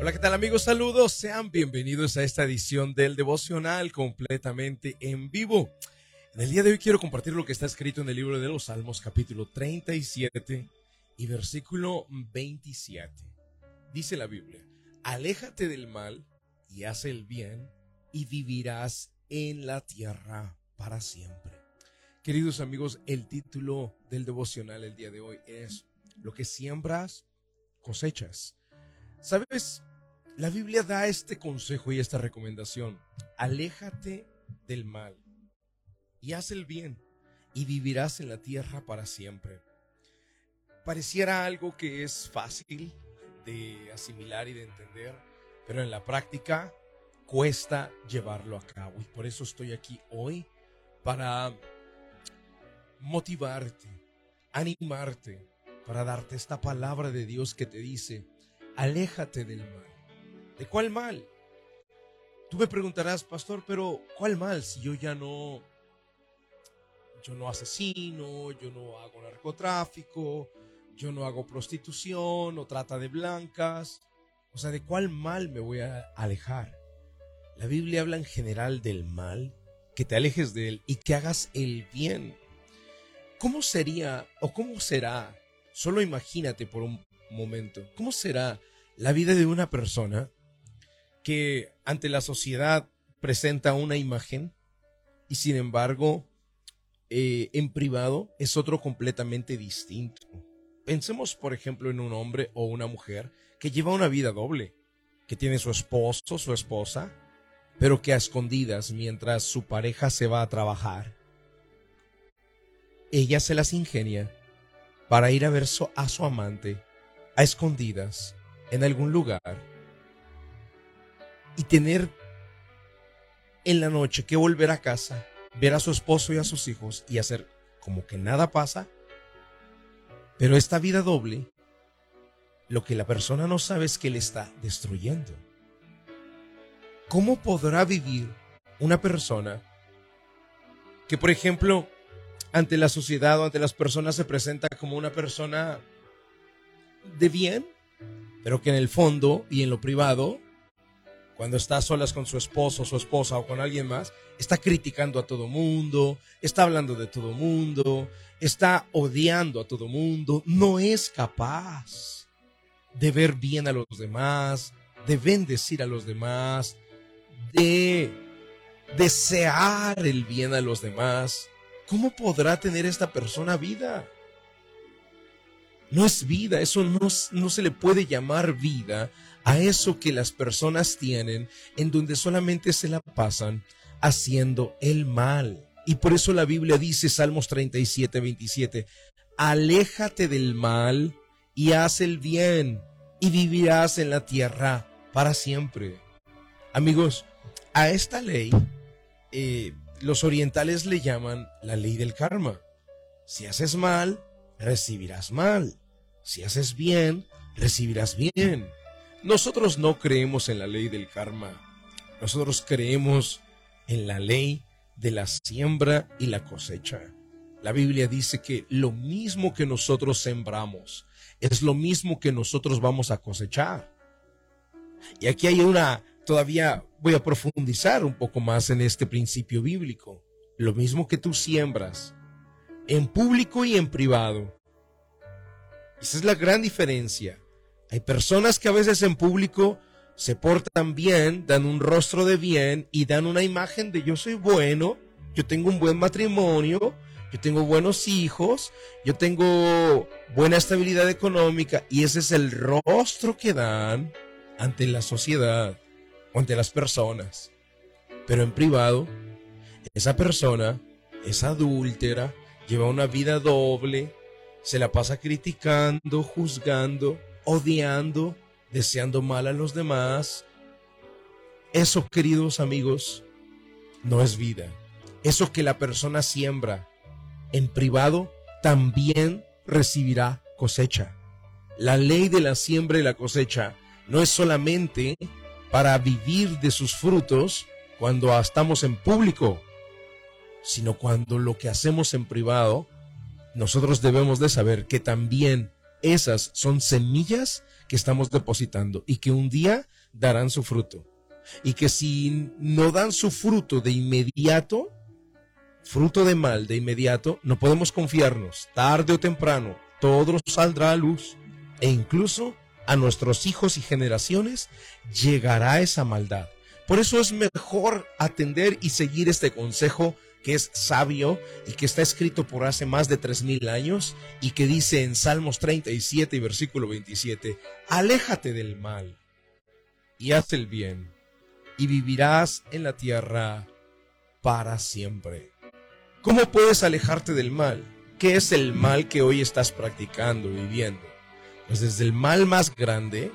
Hola, ¿qué tal amigos? Saludos, sean bienvenidos a esta edición del devocional completamente en vivo. En el día de hoy quiero compartir lo que está escrito en el libro de los Salmos capítulo 37 y versículo 27. Dice la Biblia, aléjate del mal y haz el bien y vivirás en la tierra para siempre. Queridos amigos, el título del devocional el día de hoy es Lo que siembras, cosechas. ¿Sabes? La Biblia da este consejo y esta recomendación. Aléjate del mal y haz el bien y vivirás en la tierra para siempre. Pareciera algo que es fácil de asimilar y de entender, pero en la práctica cuesta llevarlo a cabo. Y por eso estoy aquí hoy para motivarte, animarte, para darte esta palabra de Dios que te dice, aléjate del mal. ¿De cuál mal? Tú me preguntarás, pastor, pero ¿cuál mal si yo ya no, yo no asesino, yo no hago narcotráfico, yo no hago prostitución o trata de blancas? O sea, ¿de cuál mal me voy a alejar? La Biblia habla en general del mal, que te alejes de él y que hagas el bien. ¿Cómo sería o cómo será? Solo imagínate por un momento, ¿cómo será la vida de una persona que ante la sociedad presenta una imagen y sin embargo eh, en privado es otro completamente distinto. Pensemos, por ejemplo, en un hombre o una mujer que lleva una vida doble, que tiene su esposo, su esposa, pero que a escondidas, mientras su pareja se va a trabajar, ella se las ingenia para ir a ver a su amante a escondidas en algún lugar y tener en la noche que volver a casa, ver a su esposo y a sus hijos y hacer como que nada pasa. Pero esta vida doble, lo que la persona no sabe es que le está destruyendo. ¿Cómo podrá vivir una persona que, por ejemplo, ante la sociedad o ante las personas se presenta como una persona de bien, pero que en el fondo y en lo privado cuando está solas con su esposo, su esposa o con alguien más, está criticando a todo mundo, está hablando de todo mundo, está odiando a todo mundo, no es capaz de ver bien a los demás, de bendecir a los demás, de desear el bien a los demás. ¿Cómo podrá tener esta persona vida? No es vida, eso no, no se le puede llamar vida a eso que las personas tienen en donde solamente se la pasan haciendo el mal. Y por eso la Biblia dice, Salmos 37, 27, aléjate del mal y haz el bien y vivirás en la tierra para siempre. Amigos, a esta ley eh, los orientales le llaman la ley del karma. Si haces mal, recibirás mal. Si haces bien, recibirás bien. Nosotros no creemos en la ley del karma. Nosotros creemos en la ley de la siembra y la cosecha. La Biblia dice que lo mismo que nosotros sembramos es lo mismo que nosotros vamos a cosechar. Y aquí hay una, todavía voy a profundizar un poco más en este principio bíblico. Lo mismo que tú siembras en público y en privado. Esa es la gran diferencia. Hay personas que a veces en público se portan bien, dan un rostro de bien y dan una imagen de yo soy bueno, yo tengo un buen matrimonio, yo tengo buenos hijos, yo tengo buena estabilidad económica y ese es el rostro que dan ante la sociedad o ante las personas. Pero en privado, esa persona es adúltera, lleva una vida doble, se la pasa criticando, juzgando, odiando, deseando mal a los demás. Eso, queridos amigos, no es vida. Eso que la persona siembra en privado también recibirá cosecha. La ley de la siembra y la cosecha no es solamente para vivir de sus frutos cuando estamos en público, sino cuando lo que hacemos en privado, nosotros debemos de saber que también esas son semillas que estamos depositando y que un día darán su fruto. Y que si no dan su fruto de inmediato, fruto de mal de inmediato, no podemos confiarnos. Tarde o temprano, todo saldrá a luz. E incluso a nuestros hijos y generaciones llegará esa maldad. Por eso es mejor atender y seguir este consejo que es sabio y que está escrito por hace más de tres mil años y que dice en Salmos 37 y versículo 27, aléjate del mal y haz el bien y vivirás en la tierra para siempre. ¿Cómo puedes alejarte del mal? ¿Qué es el mal que hoy estás practicando, viviendo? Pues desde el mal más grande,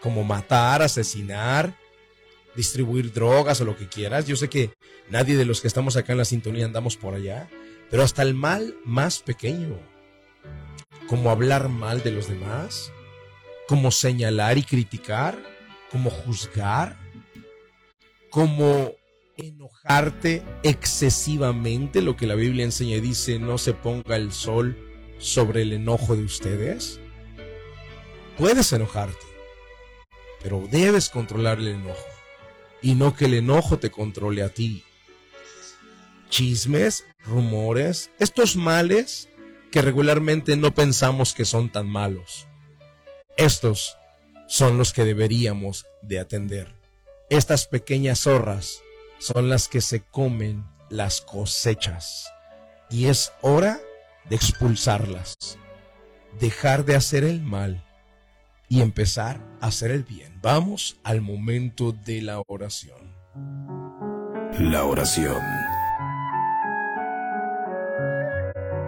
como matar, asesinar, distribuir drogas o lo que quieras. Yo sé que nadie de los que estamos acá en la sintonía andamos por allá, pero hasta el mal más pequeño, como hablar mal de los demás, como señalar y criticar, como juzgar, como enojarte excesivamente, lo que la Biblia enseña y dice, no se ponga el sol sobre el enojo de ustedes. Puedes enojarte, pero debes controlar el enojo y no que el enojo te controle a ti. Chismes, rumores, estos males que regularmente no pensamos que son tan malos. Estos son los que deberíamos de atender. Estas pequeñas zorras son las que se comen las cosechas y es hora de expulsarlas, dejar de hacer el mal y empezar a hacer el bien. Vamos al momento de la oración. La oración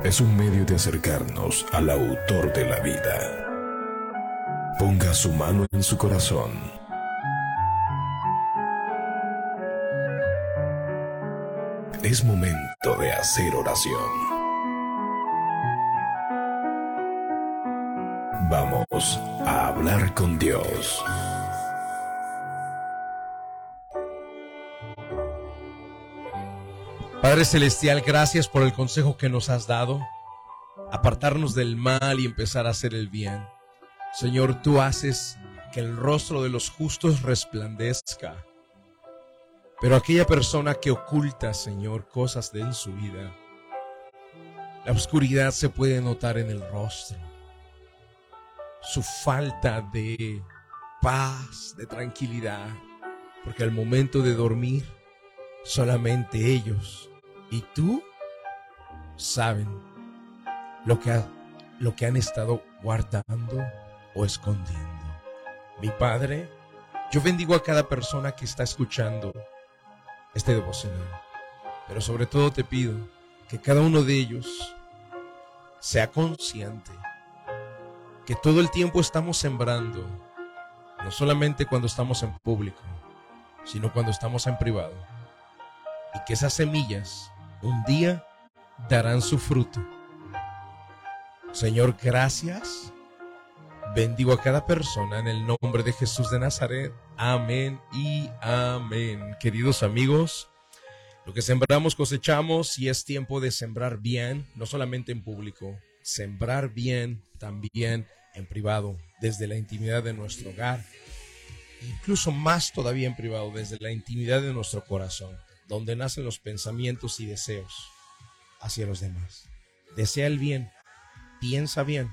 es un medio de acercarnos al autor de la vida. Ponga su mano en su corazón. Es momento de hacer oración. Vamos a hablar con Dios. Padre Celestial, gracias por el consejo que nos has dado. Apartarnos del mal y empezar a hacer el bien. Señor, tú haces que el rostro de los justos resplandezca. Pero aquella persona que oculta, Señor, cosas de en su vida, la oscuridad se puede notar en el rostro su falta de paz, de tranquilidad, porque al momento de dormir, solamente ellos y tú saben lo que, lo que han estado guardando o escondiendo. Mi Padre, yo bendigo a cada persona que está escuchando este devocional, pero sobre todo te pido que cada uno de ellos sea consciente que todo el tiempo estamos sembrando, no solamente cuando estamos en público, sino cuando estamos en privado. Y que esas semillas un día darán su fruto. Señor, gracias. Bendigo a cada persona en el nombre de Jesús de Nazaret. Amén y amén. Queridos amigos, lo que sembramos cosechamos y es tiempo de sembrar bien, no solamente en público, sembrar bien también en privado, desde la intimidad de nuestro hogar, incluso más todavía en privado, desde la intimidad de nuestro corazón, donde nacen los pensamientos y deseos hacia los demás. Desea el bien, piensa bien,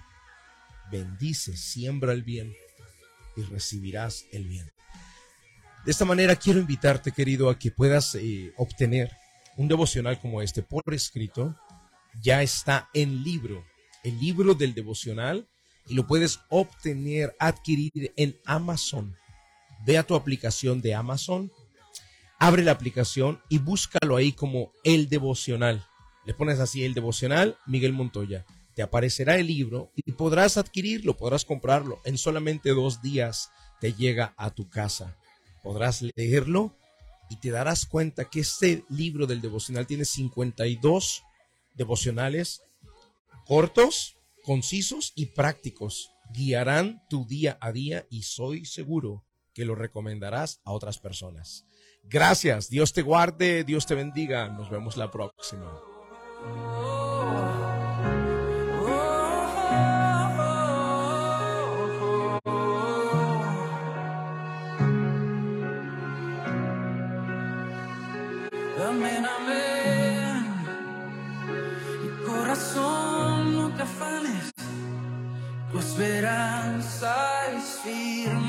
bendice, siembra el bien y recibirás el bien. De esta manera quiero invitarte, querido, a que puedas eh, obtener un devocional como este por escrito. Ya está en libro el libro del devocional y lo puedes obtener, adquirir en Amazon. Ve a tu aplicación de Amazon, abre la aplicación y búscalo ahí como el devocional. Le pones así el devocional Miguel Montoya. Te aparecerá el libro y podrás adquirirlo, podrás comprarlo. En solamente dos días te llega a tu casa. Podrás leerlo y te darás cuenta que este libro del devocional tiene 52 devocionales cortos, concisos y prácticos guiarán tu día a día y soy seguro que lo recomendarás a otras personas. Gracias, Dios te guarde, Dios te bendiga, nos vemos la próxima. Amén, amén, corazón. Afanes. Tu esperanza es firme.